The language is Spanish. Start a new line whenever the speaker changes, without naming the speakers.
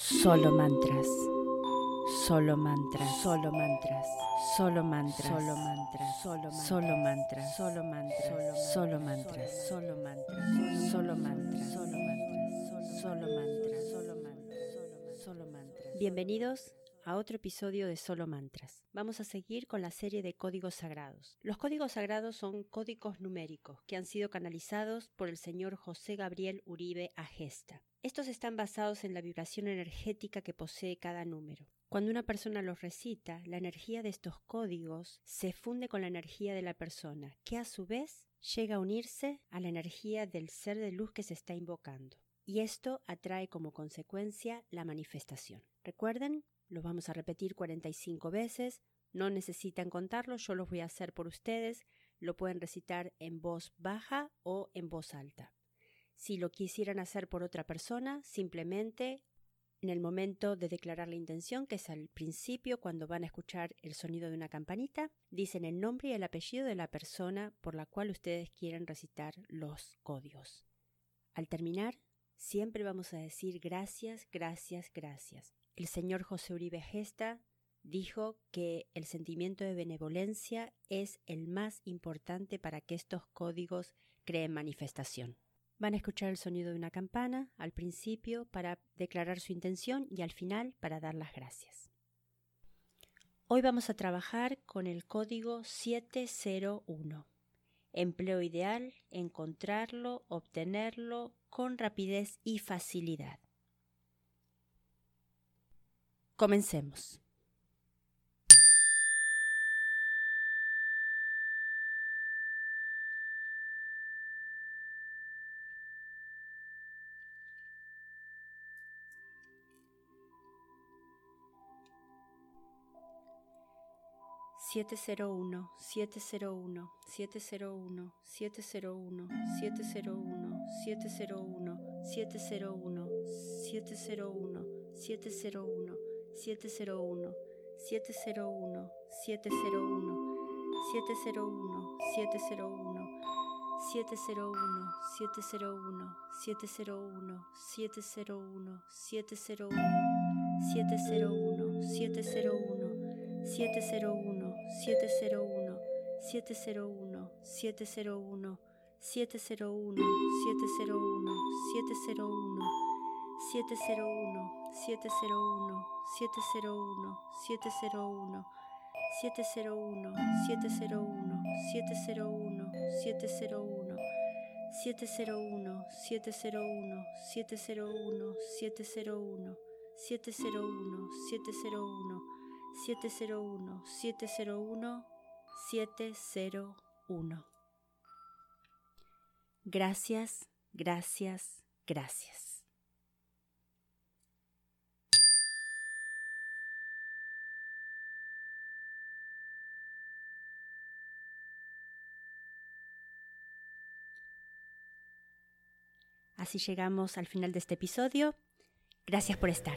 Solo mantras. Solo mantras. Solo mantras. Solo mantras. Solo mantras. Solo mantras. Solo mantras. Solo mantras. Solo mantras. Solo mantras. Solo mantras. Solo mantras. Solo mantras. Solo mantras. Bienvenidos a otro episodio de Solo Mantras. Vamos a seguir con la serie de códigos sagrados. Los códigos sagrados son códigos numéricos que han sido canalizados por el señor José Gabriel Uribe Agesta. Estos están basados en la vibración energética que posee cada número. Cuando una persona los recita, la energía de estos códigos se funde con la energía de la persona, que a su vez llega a unirse a la energía del ser de luz que se está invocando. Y esto atrae como consecuencia la manifestación. Recuerden, lo vamos a repetir 45 veces, no necesitan contarlo, yo los voy a hacer por ustedes, lo pueden recitar en voz baja o en voz alta. Si lo quisieran hacer por otra persona, simplemente en el momento de declarar la intención, que es al principio cuando van a escuchar el sonido de una campanita, dicen el nombre y el apellido de la persona por la cual ustedes quieren recitar los códigos. Al terminar, siempre vamos a decir gracias, gracias, gracias. El señor José Uribe Gesta dijo que el sentimiento de benevolencia es el más importante para que estos códigos creen manifestación. Van a escuchar el sonido de una campana al principio para declarar su intención y al final para dar las gracias. Hoy vamos a trabajar con el código 701. Empleo ideal, encontrarlo, obtenerlo con rapidez y facilidad. Comencemos. 701 701 701 701 701 701 701 701 701 701 701 701 701 701 701 701 701 701 701 701 701 701 siete cero uno siete cero uno siete cero uno siete cero uno siete cero uno siete cero uno siete cero uno siete cero uno siete cero uno siete cero uno siete 701 701 701 701 701 701 701 701 701 701 701 701 701 701 701 701 701 701 701 701 701 701 701. Gracias, gracias, gracias. Así llegamos al final de este episodio. Gracias por estar.